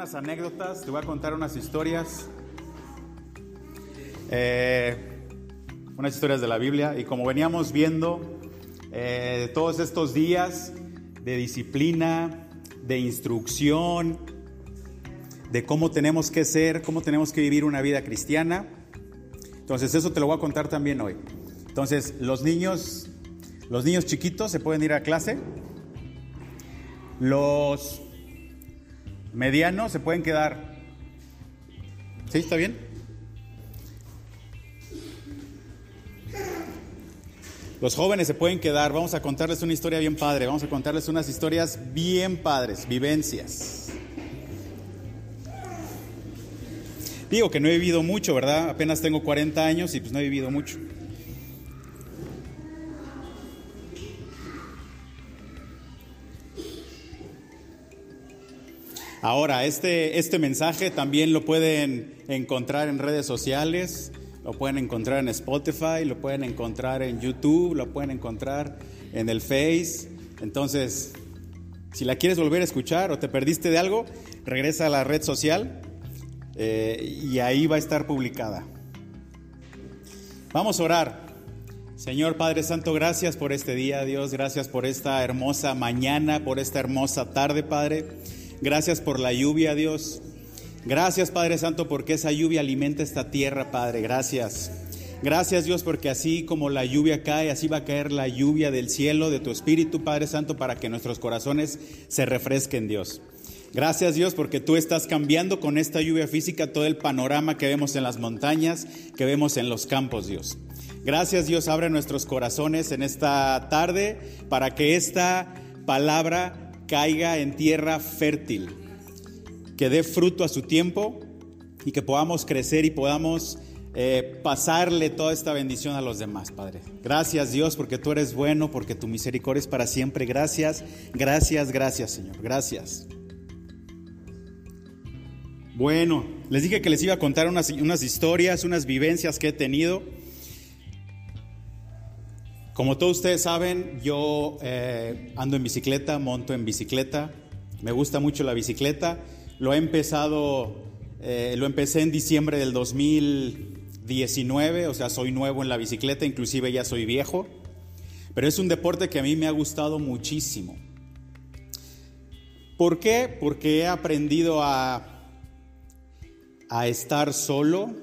unas anécdotas, te voy a contar unas historias. Eh, unas historias de la Biblia. Y como veníamos viendo eh, todos estos días de disciplina, de instrucción, de cómo tenemos que ser, cómo tenemos que vivir una vida cristiana. Entonces eso te lo voy a contar también hoy. Entonces los niños, los niños chiquitos se pueden ir a clase. Los medianos se pueden quedar. ¿Sí? ¿Está bien? Los jóvenes se pueden quedar. Vamos a contarles una historia bien padre. Vamos a contarles unas historias bien padres, vivencias. Digo que no he vivido mucho, ¿verdad? Apenas tengo 40 años y pues no he vivido mucho. Ahora, este, este mensaje también lo pueden encontrar en redes sociales, lo pueden encontrar en Spotify, lo pueden encontrar en YouTube, lo pueden encontrar en el Face. Entonces, si la quieres volver a escuchar o te perdiste de algo, regresa a la red social eh, y ahí va a estar publicada. Vamos a orar. Señor Padre Santo, gracias por este día, Dios, gracias por esta hermosa mañana, por esta hermosa tarde, Padre. Gracias por la lluvia, Dios. Gracias, Padre Santo, porque esa lluvia alimenta esta tierra, Padre. Gracias. Gracias, Dios, porque así como la lluvia cae, así va a caer la lluvia del cielo, de tu Espíritu, Padre Santo, para que nuestros corazones se refresquen, Dios. Gracias Dios porque tú estás cambiando con esta lluvia física todo el panorama que vemos en las montañas, que vemos en los campos, Dios. Gracias Dios, abre nuestros corazones en esta tarde para que esta palabra caiga en tierra fértil, que dé fruto a su tiempo y que podamos crecer y podamos eh, pasarle toda esta bendición a los demás, Padre. Gracias Dios porque tú eres bueno, porque tu misericordia es para siempre. Gracias, gracias, gracias Señor. Gracias. Bueno, les dije que les iba a contar unas, unas historias, unas vivencias que he tenido. Como todos ustedes saben, yo eh, ando en bicicleta, monto en bicicleta, me gusta mucho la bicicleta. Lo he empezado, eh, lo empecé en diciembre del 2019, o sea, soy nuevo en la bicicleta, inclusive ya soy viejo, pero es un deporte que a mí me ha gustado muchísimo. ¿Por qué? Porque he aprendido a, a estar solo,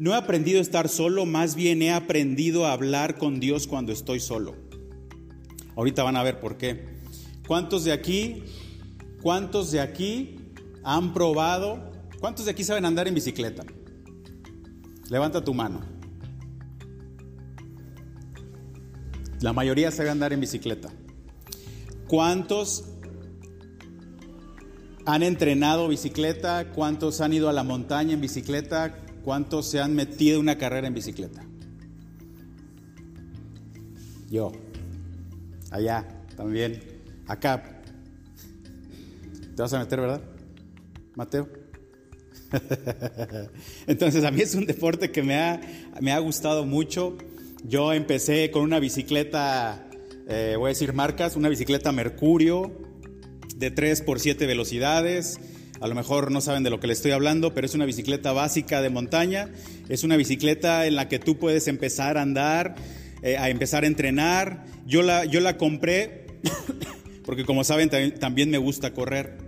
no he aprendido a estar solo, más bien he aprendido a hablar con Dios cuando estoy solo. Ahorita van a ver por qué. ¿Cuántos de aquí, cuántos de aquí han probado, cuántos de aquí saben andar en bicicleta? Levanta tu mano. La mayoría sabe andar en bicicleta. ¿Cuántos han entrenado bicicleta? ¿Cuántos han ido a la montaña en bicicleta? ¿Cuántos se han metido una carrera en bicicleta? Yo. Allá, también. Acá. Te vas a meter, ¿verdad? Mateo. Entonces a mí es un deporte que me ha, me ha gustado mucho. Yo empecé con una bicicleta, eh, voy a decir marcas, una bicicleta Mercurio de 3 por 7 velocidades. A lo mejor no saben de lo que les estoy hablando, pero es una bicicleta básica de montaña. Es una bicicleta en la que tú puedes empezar a andar, eh, a empezar a entrenar. Yo la, yo la compré porque como saben también me gusta correr.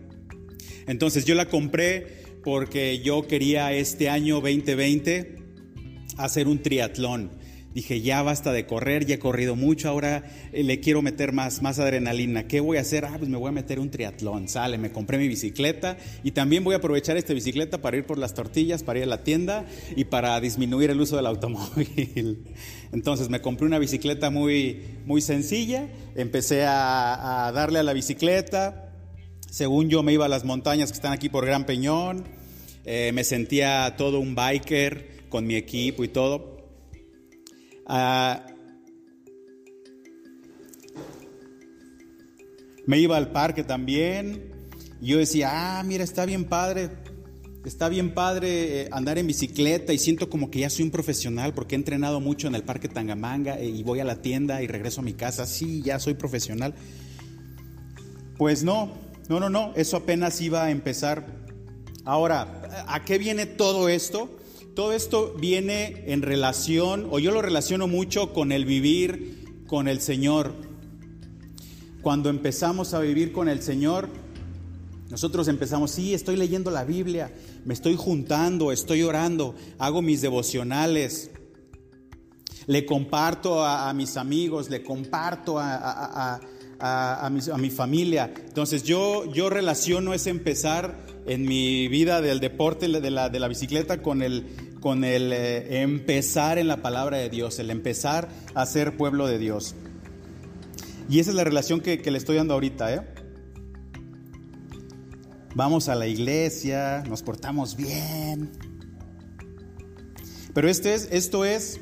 Entonces yo la compré porque yo quería este año 2020 hacer un triatlón. Dije, ya basta de correr, ya he corrido mucho, ahora eh, le quiero meter más, más adrenalina. ¿Qué voy a hacer? Ah, pues me voy a meter un triatlón. Sale, me compré mi bicicleta y también voy a aprovechar esta bicicleta para ir por las tortillas, para ir a la tienda y para disminuir el uso del automóvil. Entonces me compré una bicicleta muy, muy sencilla, empecé a, darle a la bicicleta. Según yo me iba a las montañas que están aquí por Gran Peñón, eh, me sentía todo un biker con mi equipo y todo. Ah, me iba al parque también. Y yo decía, ah, mira, está bien padre. Está bien padre eh, andar en bicicleta y siento como que ya soy un profesional porque he entrenado mucho en el parque Tangamanga eh, y voy a la tienda y regreso a mi casa. Sí, ya soy profesional. Pues no, no, no, no. Eso apenas iba a empezar Ahora, ¿a qué viene todo esto? Todo esto viene en relación, o yo lo relaciono mucho con el vivir con el Señor. Cuando empezamos a vivir con el Señor, nosotros empezamos, sí, estoy leyendo la Biblia, me estoy juntando, estoy orando, hago mis devocionales, le comparto a, mis amigos, le comparto a, mi, familia. Entonces yo, yo relaciono ese empezar en mi vida del deporte, de la, de la bicicleta, con el, con el eh, empezar en la palabra de Dios, el empezar a ser pueblo de Dios. Y esa es la relación que, que le estoy dando ahorita, ¿eh? vamos a la iglesia, nos portamos bien. Pero este es, esto es,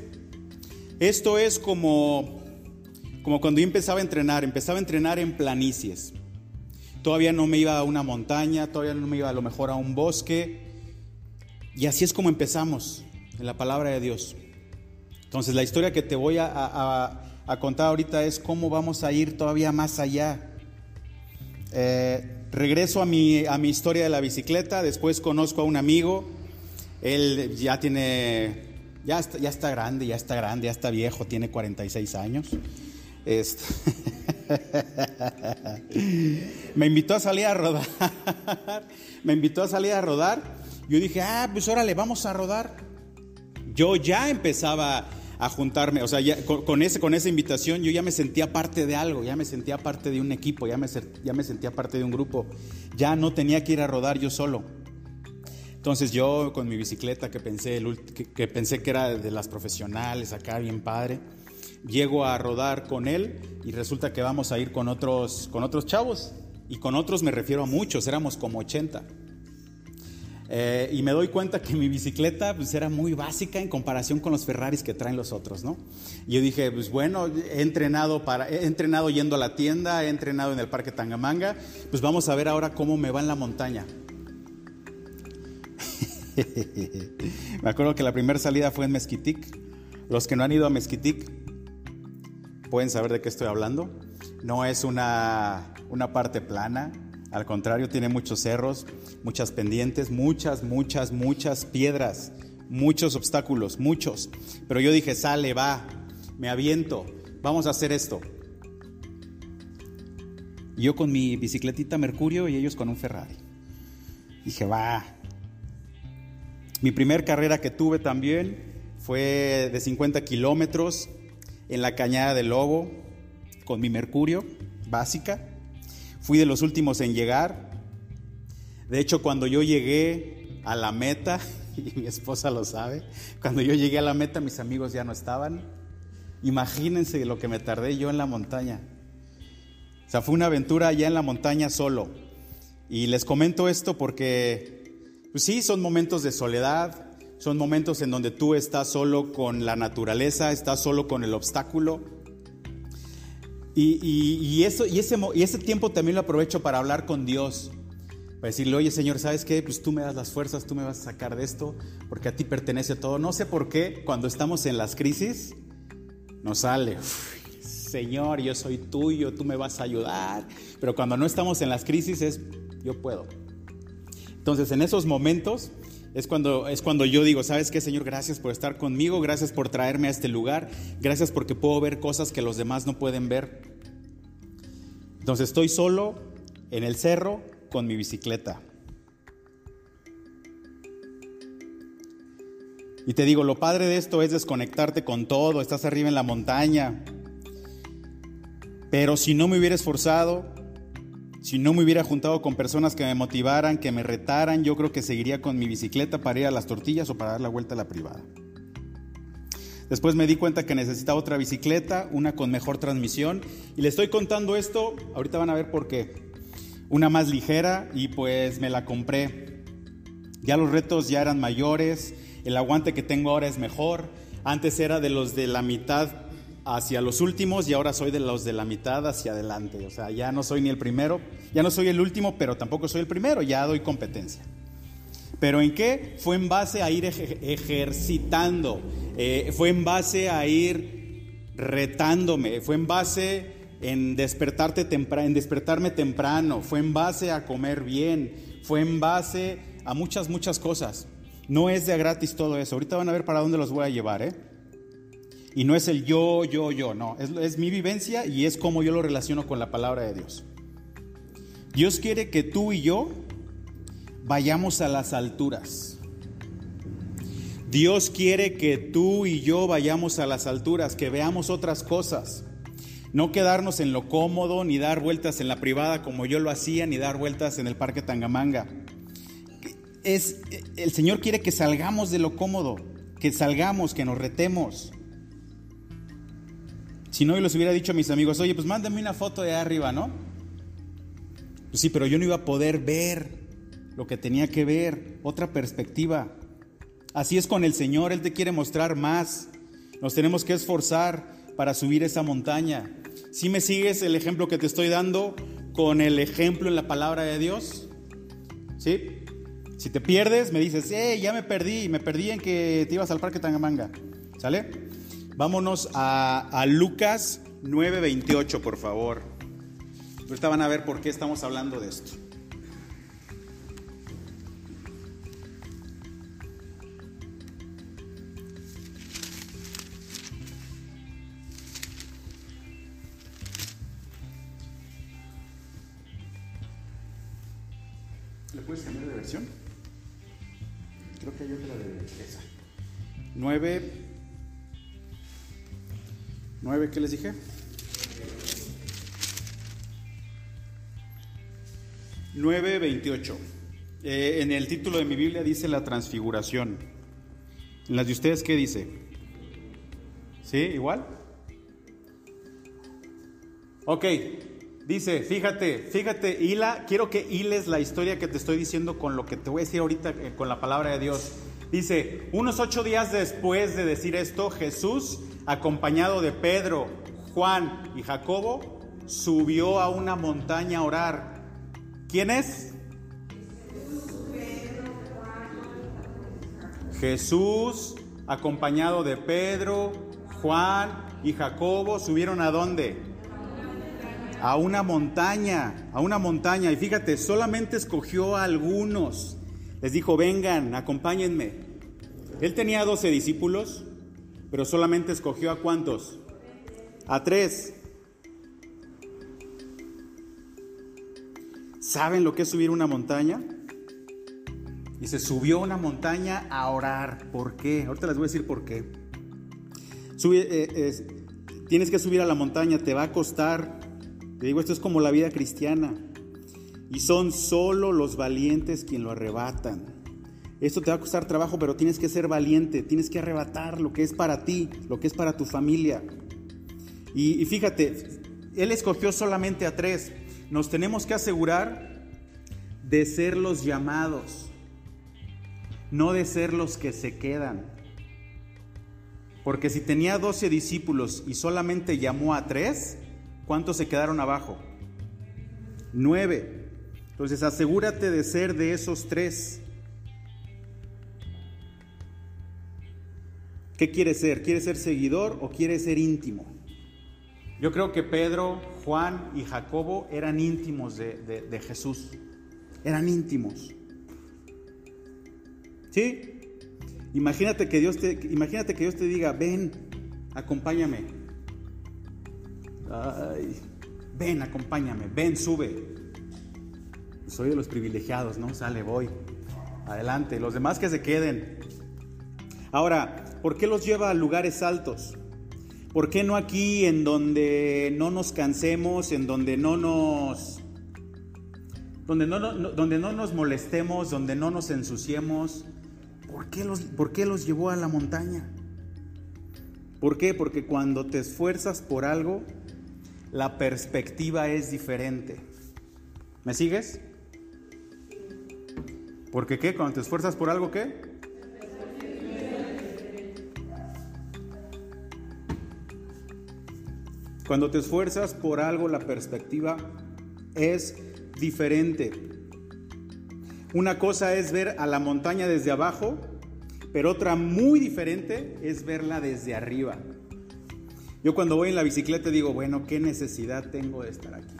esto es como, como cuando yo empezaba a entrenar, empezaba a entrenar en planicies. Todavía no me iba a una montaña, todavía no me iba a lo mejor a un bosque. Y así es como empezamos en la palabra de Dios. Entonces la historia que te voy a, a contar ahorita es cómo vamos a ir todavía más allá. Eh, regreso a mi, a mi historia de la bicicleta, después conozco a un amigo, él ya tiene, ya está, ya está grande, ya está grande, ya está viejo, tiene 46 años. Este, me invitó a salir a rodar, me invitó a salir a rodar, yo dije, ah, pues órale, vamos a rodar. Yo ya empezaba a juntarme, o sea, con, ese, con esa invitación yo ya me sentía parte de algo, ya me sentía parte de un equipo, ya me, ya me sentía parte de un grupo, ya no tenía que ir a rodar yo solo. Entonces yo con mi bicicleta que pensé, que, pensé que era de las profesionales, acá bien padre, llego a rodar con él y resulta que vamos a ir con otros, con otros chavos. Y con otros me refiero a muchos, éramos como 80. Eh, y me doy cuenta que mi bicicleta pues, era muy básica en comparación con los Ferraris que traen los otros, ¿no? Y yo dije, pues bueno, he entrenado, para, he entrenado yendo a la tienda, he entrenado en el Parque Tangamanga, pues vamos a ver ahora cómo me va en la montaña. me acuerdo que la primera salida fue en Mezquitic. Los que no han ido a Mezquitic pueden saber de qué estoy hablando. No es una, una parte plana, al contrario, tiene muchos cerros, muchas pendientes, muchas, muchas, muchas piedras, muchos obstáculos, muchos. Pero yo dije, sale, va, me aviento, vamos a hacer esto. yo con mi bicicletita Mercurio y ellos con un Ferrari. Dije, va. Mi primer carrera que tuve también fue de 50 kilómetros en la Cañada del Lobo con mi Mercurio básica. Fui de los últimos en llegar. De hecho, cuando yo llegué a la meta, y mi esposa lo sabe, cuando yo llegué a la meta mis amigos ya no estaban. Imagínense lo que me tardé yo en la montaña. O sea, fue una aventura allá en la montaña solo. Y les comento esto porque, pues sí, son momentos de soledad, son momentos en donde tú estás solo con la naturaleza, estás solo con el obstáculo. Y, eso, y, ese, y ese tiempo también lo aprovecho para hablar con Dios. Para decirle, oye Señor, ¿sabes qué? Pues tú me das las fuerzas, tú me vas a sacar de esto, porque a ti pertenece todo. No sé por qué cuando estamos en las crisis nos sale, Señor, yo soy tuyo, tú me vas a ayudar. Pero cuando no estamos en las crisis es, yo puedo. Entonces en esos momentos es cuando, es cuando yo digo, ¿sabes qué, Señor? Gracias por estar conmigo, gracias por traerme a este lugar, gracias porque puedo ver cosas que los demás no pueden ver. Entonces estoy solo en el cerro con mi bicicleta. Y te digo, lo padre de esto es desconectarte con todo, estás arriba en la montaña. Pero si no me hubiera esforzado, si no me hubiera juntado con personas que me motivaran, que me retaran, yo creo que seguiría con mi bicicleta para ir a las tortillas o para dar la vuelta a la privada. Después me di cuenta que necesitaba otra bicicleta, una con mejor transmisión. Y le estoy contando esto, ahorita van a ver por qué. Una más ligera y pues me la compré. Ya los retos ya eran mayores, el aguante que tengo ahora es mejor. Antes era de los de la mitad hacia los últimos y ahora soy de los de la mitad hacia adelante. O sea, ya no soy ni el primero, ya no soy el último, pero tampoco soy el primero, ya doy competencia. ¿Pero en qué? Fue en base a ir ejercitando, eh, fue en base a ir retándome, fue en base en, despertarte en despertarme temprano, fue en base a comer bien, fue en base a muchas, muchas cosas. No es de gratis todo eso. Ahorita van a ver para dónde los voy a llevar, ¿eh? Y no es el yo, yo, yo, no. Es, es mi vivencia y es como yo lo relaciono con la palabra de Dios. Dios quiere que tú y yo vayamos a las alturas. Dios quiere que tú y yo vayamos a las alturas, que veamos otras cosas. No quedarnos en lo cómodo, ni dar vueltas en la privada como yo lo hacía, ni dar vueltas en el parque Tangamanga. Es, el Señor quiere que salgamos de lo cómodo, que salgamos, que nos retemos. Si no, yo les hubiera dicho a mis amigos, oye, pues mándame una foto de arriba, ¿no? Pues sí, pero yo no iba a poder ver lo que tenía que ver, otra perspectiva. Así es con el Señor, Él te quiere mostrar más. Nos tenemos que esforzar para subir esa montaña. Si me sigues el ejemplo que te estoy dando con el ejemplo en la palabra de Dios, ¿sí? Si te pierdes, me dices, eh, ya me perdí, me perdí en que te ibas al parque Tangamanga, ¿sale? Vámonos a, a Lucas 9:28, por favor. Ahorita van a ver por qué estamos hablando de esto. ¿Le puedes cambiar de versión? Creo que hay otra de esa. 9. 9, ¿qué les dije? 9.28. Eh, en el título de mi Biblia dice la transfiguración. ¿En las de ustedes qué dice? ¿Sí? ¿Igual? Ok, dice, fíjate, fíjate, hila, quiero que hiles la historia que te estoy diciendo con lo que te voy a decir ahorita eh, con la palabra de Dios. Dice, unos ocho días después de decir esto, Jesús, acompañado de Pedro, Juan y Jacobo, subió a una montaña a orar. ¿Quién es? Jesús, acompañado de Pedro, Juan y Jacobo, subieron a dónde? A una montaña, a una montaña. Y fíjate, solamente escogió a algunos. Les dijo, vengan, acompáñenme. Él tenía doce discípulos, pero solamente escogió a cuántos? A tres. ¿Saben lo que es subir una montaña? Y se subió una montaña a orar. ¿Por qué? Ahorita les voy a decir por qué. Eh, tienes que subir a la montaña, te va a costar. Te digo, esto es como la vida cristiana. Y son solo los valientes quien lo arrebatan. Esto te va a costar trabajo, pero tienes que ser valiente, tienes que arrebatar lo que es para ti, lo que es para tu familia. Y, fíjate, Él escogió solamente a tres. Nos tenemos que asegurar de ser los llamados, no de ser los que se quedan. Porque si tenía 12 discípulos y solamente llamó a tres, ¿cuántos se quedaron abajo? Nueve. Entonces asegúrate de ser de esos tres. ¿Qué quiere ser? ¿Quiere ser seguidor o quiere ser íntimo? Yo creo que Pedro, Juan y Jacobo eran íntimos de, Jesús. Eran íntimos. ¿Sí? Imagínate que, Dios te, imagínate que Dios te diga, ven, acompáñame. ven, acompáñame, ven, sube. Soy de los privilegiados, ¿no? Sale, voy. Adelante, los demás que se queden. Ahora, ¿por qué los lleva a lugares altos? ¿Por qué no aquí en donde no nos cansemos, en donde no nos donde no, donde no nos molestemos, donde no nos ensuciemos? ¿Por qué, los, ¿Por qué los llevó a la montaña? ¿Por qué? Porque cuando te esfuerzas por algo, la perspectiva es diferente. ¿Me sigues? Porque qué? Cuando te esfuerzas por algo, ¿qué? Cuando te esfuerzas por algo, la perspectiva es diferente. Una cosa es ver a la montaña desde abajo, pero otra muy diferente es verla desde arriba. Yo cuando voy en la bicicleta digo, bueno, ¿qué necesidad tengo de estar aquí?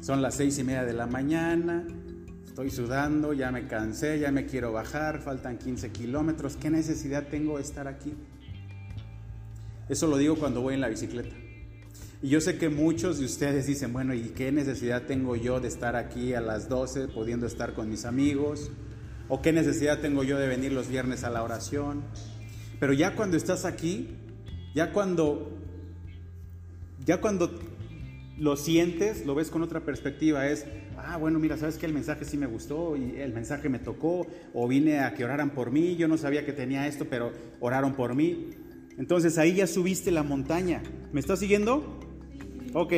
Son las seis y media de la mañana, Estoy sudando, ya me cansé, ya me quiero bajar, faltan 15 kilómetros. ¿Qué necesidad tengo de estar aquí? Eso lo digo cuando voy en la bicicleta. Y yo sé que muchos de ustedes dicen, bueno, ¿y qué necesidad tengo yo de estar aquí a las 12 pudiendo estar con mis amigos? ¿O qué necesidad tengo yo de venir los viernes a la oración? Pero ya cuando estás aquí, ya cuando ya cuando lo sientes, lo ves con otra perspectiva, es, ah, bueno, mira, sabes que el mensaje sí me gustó y el mensaje me tocó, o vine a que oraran por mí, yo no sabía que tenía esto, pero oraron por mí. Entonces ahí ya subiste la montaña. ¿Me estás siguiendo? Ok,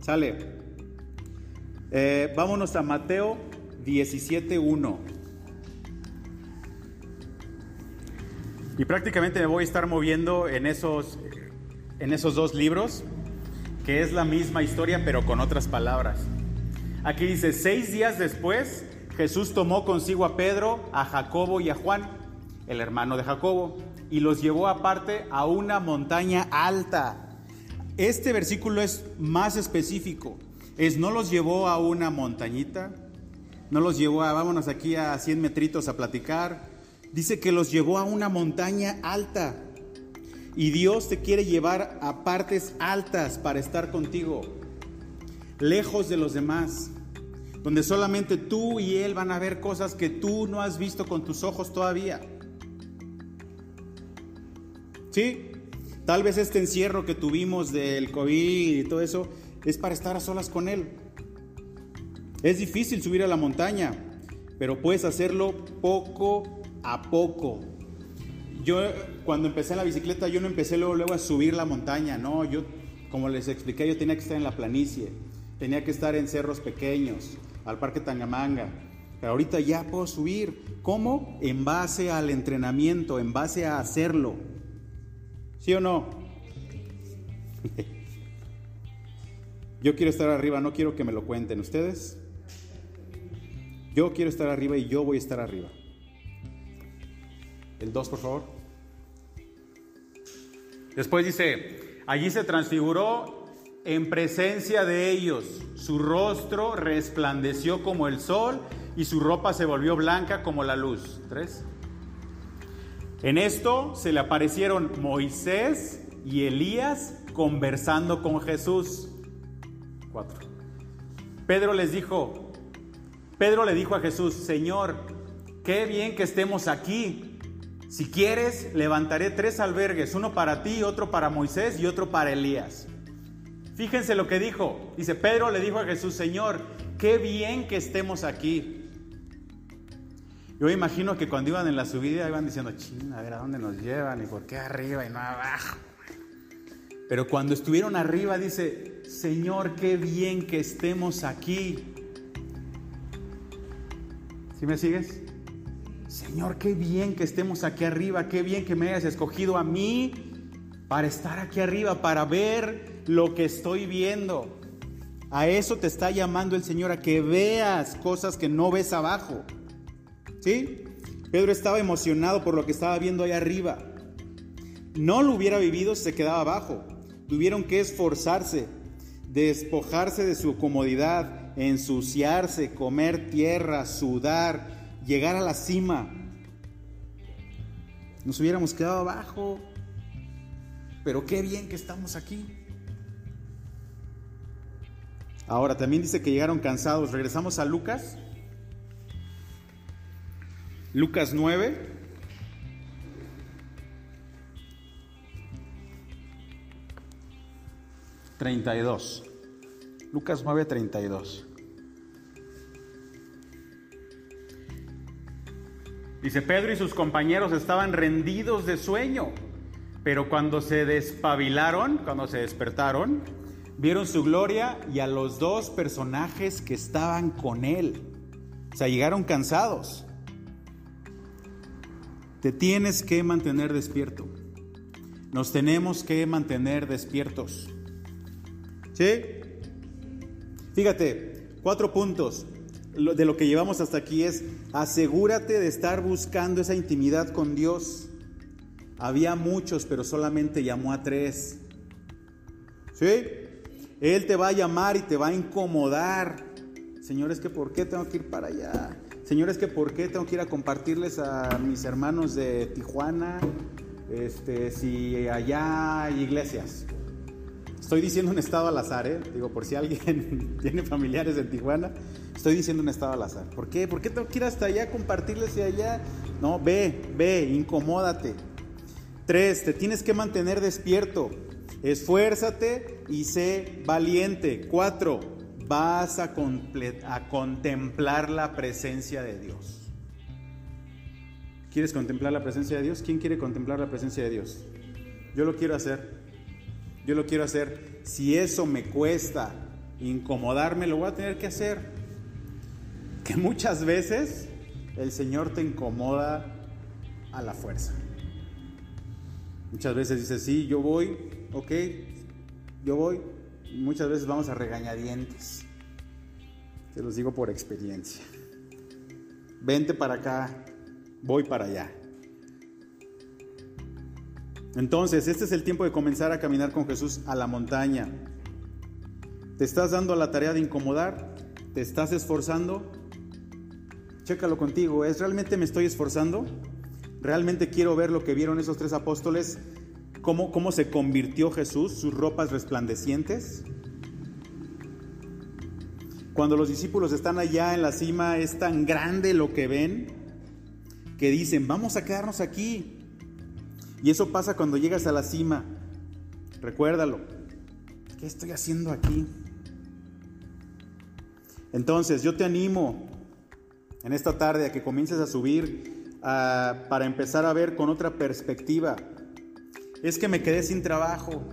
sale. Eh, vámonos a Mateo 17.1. Y prácticamente me voy a estar moviendo en esos, en esos dos libros que es la misma historia pero con otras palabras. Aquí dice, seis días después, Jesús tomó consigo a Pedro, a Jacobo y a Juan, el hermano de Jacobo, y los llevó aparte a una montaña alta. Este versículo es más específico. Es no los llevó a una montañita, no los llevó a, vámonos aquí a 100 metritos a platicar. Dice que los llevó a una montaña alta. Y Dios te quiere llevar a partes altas para estar contigo, lejos de los demás, donde solamente tú y Él van a ver cosas que tú no has visto con tus ojos todavía. ¿Sí? Tal vez este encierro que tuvimos del COVID y todo eso es para estar a solas con Él. Es difícil subir a la montaña, pero puedes hacerlo poco a poco, yo cuando empecé la bicicleta, yo no empecé luego, luego a subir la montaña, no, yo, como les expliqué, yo tenía que estar en la planicie, tenía que estar en cerros pequeños, al Parque Tangamanga, pero ahorita ya puedo subir. ¿Cómo? En base al entrenamiento, en base a hacerlo. ¿Sí o no? Yo quiero estar arriba, no quiero que me lo cuenten ustedes. Yo quiero estar arriba y yo voy a estar arriba. El 2, por favor. Después dice, allí se transfiguró en presencia de ellos. Su rostro resplandeció como el sol y su ropa se volvió blanca como la luz. Tres. En esto se le aparecieron Moisés y Elías conversando con Jesús. Cuatro. Pedro les dijo, Pedro le dijo a Jesús, Señor, qué bien que estemos aquí. Si quieres, levantaré tres albergues, uno para ti, otro para Moisés y otro para Elías. Fíjense lo que dijo. Dice, Pedro le dijo a Jesús, Señor, qué bien que estemos aquí. Yo imagino que cuando iban en la subida iban diciendo, ching, a ver a dónde nos llevan y por qué arriba y no abajo. Pero cuando estuvieron arriba dice, Señor, qué bien que estemos aquí. ¿Sí me sigues? Señor, qué bien que estemos aquí arriba, qué bien que me hayas escogido a mí para estar aquí arriba, para ver lo que estoy viendo. A eso te está llamando el Señor, a que veas cosas que no ves abajo. ¿Sí? Pedro estaba emocionado por lo que estaba viendo ahí arriba. No lo hubiera vivido si se quedaba abajo. Tuvieron que esforzarse, despojarse de su comodidad, ensuciarse, comer tierra, sudar, llegar a la cima. Nos hubiéramos quedado abajo, pero qué bien que estamos aquí. Ahora también dice que llegaron cansados. Regresamos a Lucas. Lucas 9. Treinta y dos. Lucas 9, 32. Dice, Pedro y sus compañeros estaban rendidos de sueño, pero cuando se despabilaron, cuando se despertaron, vieron su gloria y a los dos personajes que estaban con él. O sea, llegaron cansados. Te tienes que mantener despierto. Nos tenemos que mantener despiertos. ¿Sí? Fíjate, cuatro puntos de lo que llevamos hasta aquí es asegúrate de estar buscando esa intimidad con Dios. Había muchos, pero solamente llamó a tres. ¿Sí? Él te va a llamar y te va a incomodar. Señor, es que ¿por qué tengo que ir para allá? Señor, es que ¿por qué tengo que ir a compartirles a mis hermanos de Tijuana? Este, si allá hay iglesias. Estoy diciendo un estado al azar, ¿eh? Digo, por si alguien tiene familiares en Tijuana, estoy diciendo un estado al azar. ¿Por qué? ¿Por qué tengo que ir hasta allá a compartirles y allá? No, ve, ve, incomódate. Tres, te tienes que mantener despierto. Esfuérzate y sé valiente. Cuatro, vas a, a contemplar la presencia de Dios. ¿Quieres contemplar la presencia de Dios? ¿Quién quiere contemplar la presencia de Dios? Yo lo quiero hacer. Yo lo quiero hacer. Si eso me cuesta incomodarme, lo voy a tener que hacer. Que muchas veces el Señor te incomoda a la fuerza. Muchas veces dices, sí, yo voy, ok, yo voy. Muchas veces vamos a regañadientes. Te los digo por experiencia. Vente para acá, voy para allá. Entonces, este es el tiempo de comenzar a caminar con Jesús a la montaña. ¿Te estás dando a la tarea de incomodar? ¿Te estás esforzando? Chécalo contigo, ¿es realmente me estoy esforzando? ¿Realmente quiero ver lo que vieron esos tres apóstoles? ¿Cómo, cómo se convirtió Jesús? ¿Sus ropas resplandecientes? Cuando los discípulos están allá en la cima, es tan grande lo que ven que dicen, vamos a quedarnos aquí, y eso pasa cuando llegas a la cima. Recuérdalo. ¿Qué estoy haciendo aquí? Entonces, yo te animo en esta tarde a que comiences a subir para empezar a ver con otra perspectiva. Es que me quedé sin trabajo.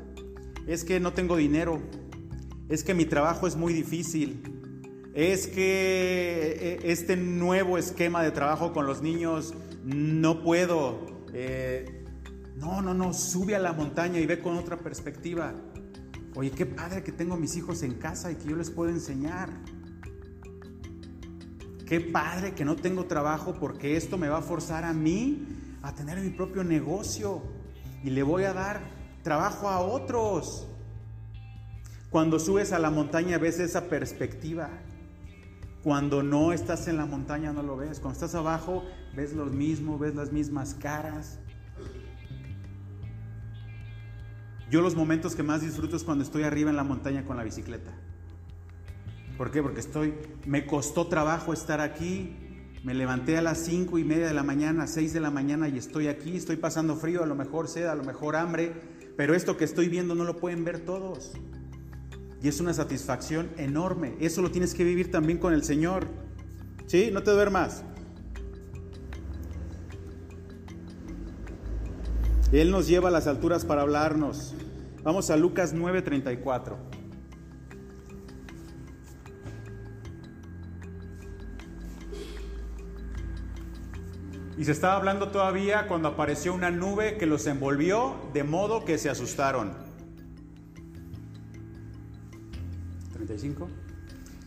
Es que no tengo dinero. Es que mi trabajo es muy difícil. Es que e, este nuevo esquema de trabajo con los niños no puedo. Eh, no, no, no, sube a la montaña y ve con otra perspectiva. Oye, qué padre que tengo mis hijos en casa y que yo les puedo enseñar. Qué padre que no tengo trabajo porque esto me va a forzar a mí a tener mi propio negocio y le voy a dar trabajo a otros. Cuando subes a la montaña ves esa perspectiva. Cuando no estás en la montaña no lo ves. Cuando estás abajo ves lo mismo, ves las mismas caras. Yo los momentos que más disfruto es cuando estoy arriba en la montaña con la bicicleta. ¿Por qué? Porque estoy, me costó trabajo estar aquí. Me levanté a las cinco y media de la mañana, seis de la mañana y estoy aquí. Estoy pasando frío, a lo mejor sed, a lo mejor hambre. Pero esto que estoy viendo no lo pueden ver todos. Y es una satisfacción enorme. Eso lo tienes que vivir también con el Señor. ¿Sí? No te duermas. Él nos lleva a las alturas para hablarnos. Vamos a Lucas 9:34. Y se estaba hablando todavía cuando apareció una nube que los envolvió de modo que se asustaron. 35.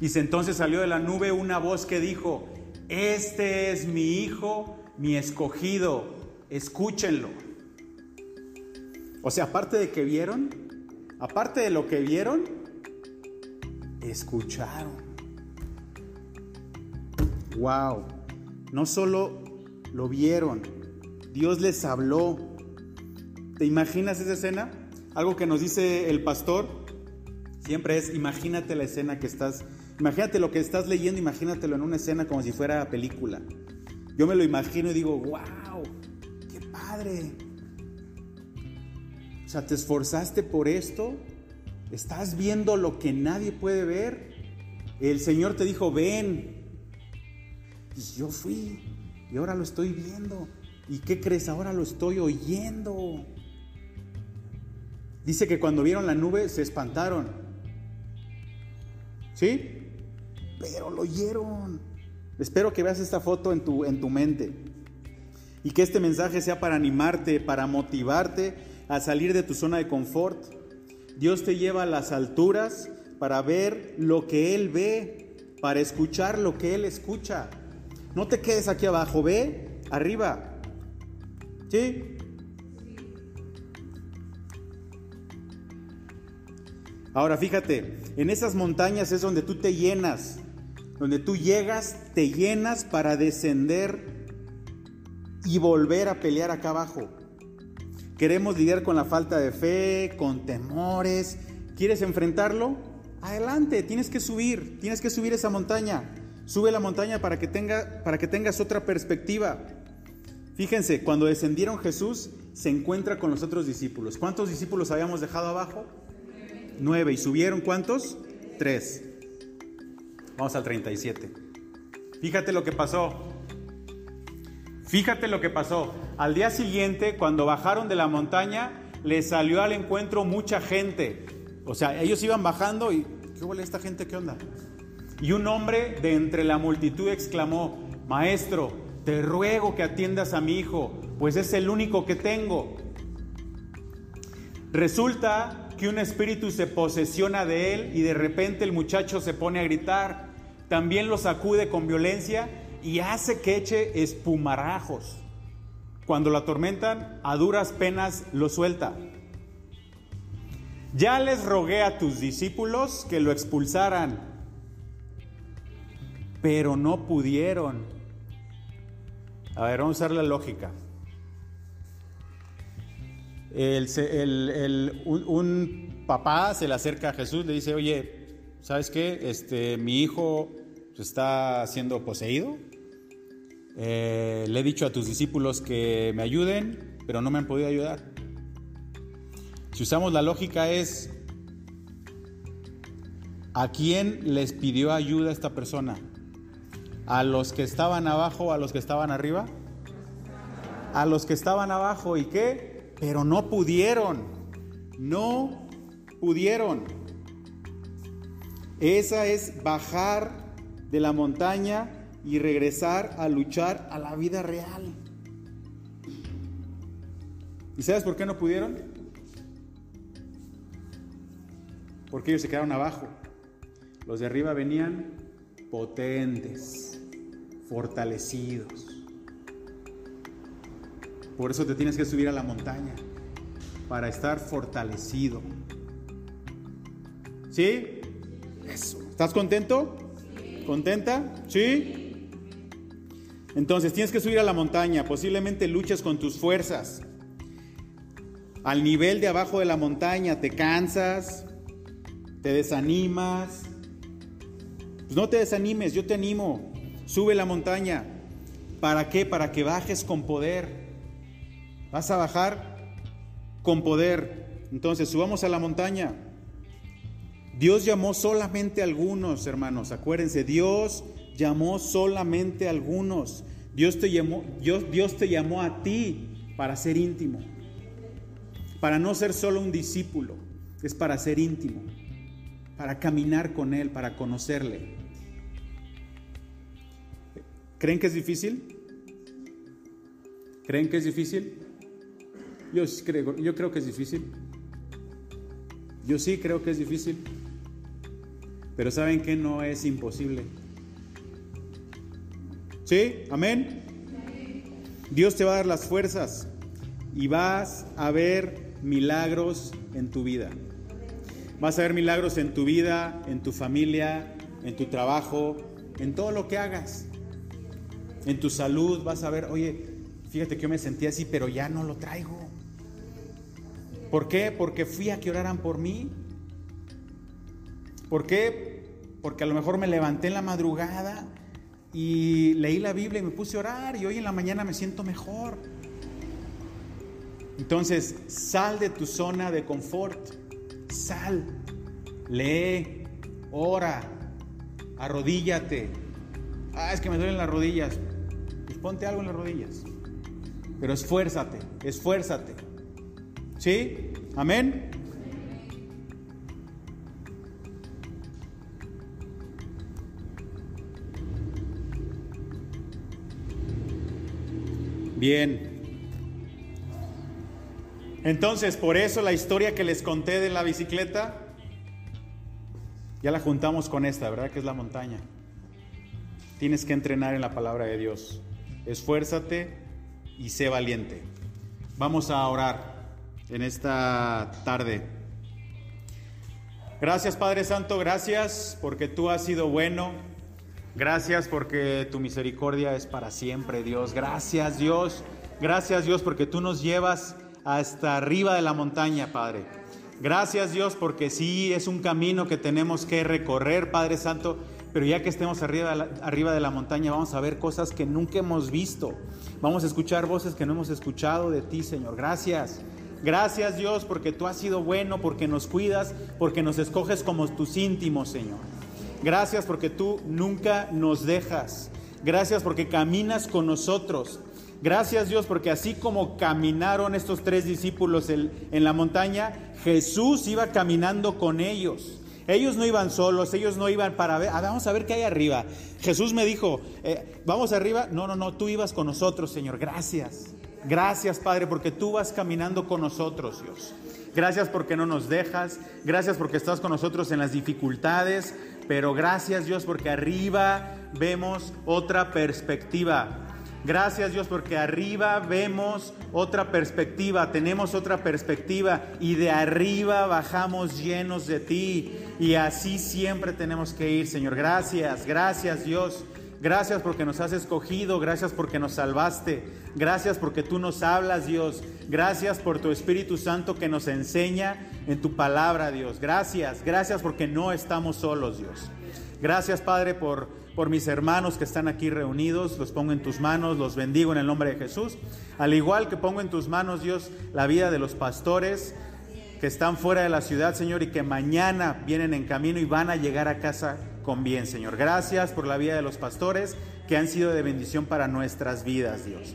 Y entonces salió de la nube una voz que dijo, este es mi hijo, mi escogido, escúchenlo. O sea, aparte de que vieron, aparte de lo que vieron, escucharon. Wow. No solo lo vieron, Dios les habló. ¿Te imaginas esa escena? Algo que nos dice el pastor siempre es, imagínate la escena que estás, imagínate lo que estás leyendo, imagínatelo en una escena como si fuera película. Yo me lo imagino y digo, wow, qué padre. O sea, te esforzaste por esto, estás viendo lo que nadie puede ver. El Señor te dijo, ven. Y yo fui y ahora lo estoy viendo. ¿Y qué crees? Ahora lo estoy oyendo. Dice que cuando vieron la nube se espantaron. ¿Sí? Pero lo oyeron. Espero que veas esta foto en tu, en tu mente. Y que este mensaje sea para animarte, para motivarte a salir de tu zona de confort. Dios te lleva a las alturas para ver lo que Él ve, para escuchar lo que Él escucha. No te quedes aquí abajo, ve arriba. ¿Sí? Ahora fíjate, en esas montañas es donde tú te llenas, donde tú llegas, te llenas para descender y volver a pelear acá abajo. Queremos lidiar con la falta de fe, con temores. ¿Quieres enfrentarlo? Adelante, tienes que subir, tienes que subir esa montaña. Sube la montaña para que, tenga, para que tengas otra perspectiva. Fíjense, cuando descendieron Jesús, se encuentra con los otros discípulos. ¿Cuántos discípulos habíamos dejado abajo? Nueve. ¿Y subieron cuántos? Tres. Vamos al 37. Fíjate lo que pasó. Fíjate lo que pasó. Al día siguiente, cuando bajaron de la montaña, les salió al encuentro mucha gente. O sea, ellos iban bajando y, ¿qué huele esta gente? ¿Qué onda? Y un hombre de entre la multitud exclamó, Maestro, te ruego que atiendas a mi hijo, pues es el único que tengo. Resulta que un espíritu se posesiona de él y de repente el muchacho se pone a gritar. También lo sacude con violencia y hace que eche espumarajos. Cuando lo atormentan, a duras penas lo suelta. Ya les rogué a tus discípulos que lo expulsaran, pero no pudieron. A ver, vamos a usar la lógica. un, papá se le acerca a Jesús, le dice, oye, ¿sabes qué? Este, mi hijo está siendo poseído. Eh, le he dicho a tus discípulos que me ayuden, pero no me han podido ayudar. Si usamos la lógica es, ¿a quién les pidió ayuda esta persona? ¿A los que estaban abajo a los que estaban arriba? A los que estaban abajo y qué? Pero no pudieron. No pudieron. Esa es bajar de la montaña y regresar a luchar a la vida real. ¿Y sabes por qué no pudieron? Porque ellos se quedaron abajo. Los de arriba venían potentes, fortalecidos. Por eso te tienes que subir a la montaña, para estar fortalecido. ¿Sí? Eso. ¿Estás contento? ¿Contenta? ¿Sí? Entonces tienes que subir a la montaña, posiblemente luches con tus fuerzas. Al nivel de abajo de la montaña te cansas, te desanimas. Pues no te desanimes, yo te animo. Sube la montaña. ¿Para qué? Para que bajes con poder. Vas a bajar con poder. Entonces, subamos a la montaña. Dios llamó solamente a algunos, hermanos. Acuérdense, Dios llamó solamente a algunos. Dios te llamó, Dios, Dios te llamó a ti para ser íntimo. Para no ser solo un discípulo, es para ser íntimo para caminar con Él, para conocerle. ¿Creen que es difícil? ¿Creen que es difícil? Yo creo, yo creo que es difícil. Yo sí creo que es difícil. Pero ¿saben que no es imposible? ¿Sí? ¿Amén? Dios te va a dar las fuerzas y vas a ver milagros en tu vida. Vas a ver milagros en tu vida, en tu familia, en tu trabajo, en todo lo que hagas. En tu salud vas a ver, oye, fíjate que yo me sentía así, pero ya no lo traigo. ¿Por qué? Porque fui a que oraran por mí. ¿Por qué? Porque a lo mejor me levanté en la madrugada y leí la Biblia y me puse a orar y hoy en la mañana me siento mejor. Entonces, sal de tu zona de confort. Sal, lee, ora, arrodíllate. Ah, es que me duelen las rodillas. Ponte algo en las rodillas. Pero esfuérzate, esfuérzate. ¿Sí? Amén. Bien. Entonces, por eso la historia que les conté de la bicicleta, ya la juntamos con esta, ¿verdad? Que es la montaña. Tienes que entrenar en la palabra de Dios. Esfuérzate y sé valiente. Vamos a orar en esta tarde. Gracias Padre Santo, gracias porque tú has sido bueno. Gracias porque tu misericordia es para siempre, Dios. Gracias, Dios. Gracias, Dios, porque tú nos llevas hasta arriba de la montaña, Padre. Gracias, Dios, porque sí es un camino que tenemos que recorrer, Padre Santo, pero ya que estemos arriba de, la, montaña vamos a ver cosas que nunca hemos visto. Vamos a escuchar voces que no hemos escuchado de ti, Señor. Gracias. Gracias Dios porque tú has sido bueno, porque nos cuidas, porque nos escoges como tus íntimos, Señor. Gracias porque tú nunca nos dejas. Gracias porque caminas con nosotros. Gracias Dios porque así como caminaron estos tres discípulos en, la montaña, Jesús iba caminando con ellos. Ellos no iban solos, ellos no iban para ver, ah, vamos a ver qué hay arriba. Jesús me dijo, eh, vamos arriba. No, no, no, tú ibas con nosotros, Señor. Gracias. Gracias, Padre, porque tú vas caminando con nosotros, Dios. Gracias porque no nos dejas. Gracias porque estás con nosotros en las dificultades. Pero gracias, Dios, porque arriba vemos otra perspectiva. Gracias Dios porque arriba vemos otra perspectiva, tenemos otra perspectiva y de arriba bajamos llenos de ti y así siempre tenemos que ir, Señor. Gracias, gracias Dios. Gracias porque nos has escogido, gracias porque nos salvaste, gracias porque tú nos hablas, Dios. Gracias por tu Espíritu Santo que nos enseña en tu palabra, Dios. Gracias, gracias porque no estamos solos, Dios. Gracias, Padre, por, por mis hermanos que están aquí reunidos. Los pongo en tus manos, los bendigo en el nombre de Jesús. Al igual que pongo en tus manos, Dios, la vida de los pastores que están fuera de la ciudad, Señor, y que mañana vienen en camino y van a llegar a casa con bien, Señor. Gracias por la vida de los pastores que han sido de bendición para nuestras vidas, Dios.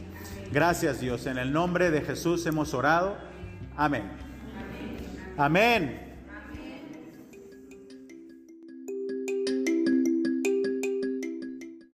Gracias, Dios. En el nombre de Jesús hemos orado. Amén. Amén.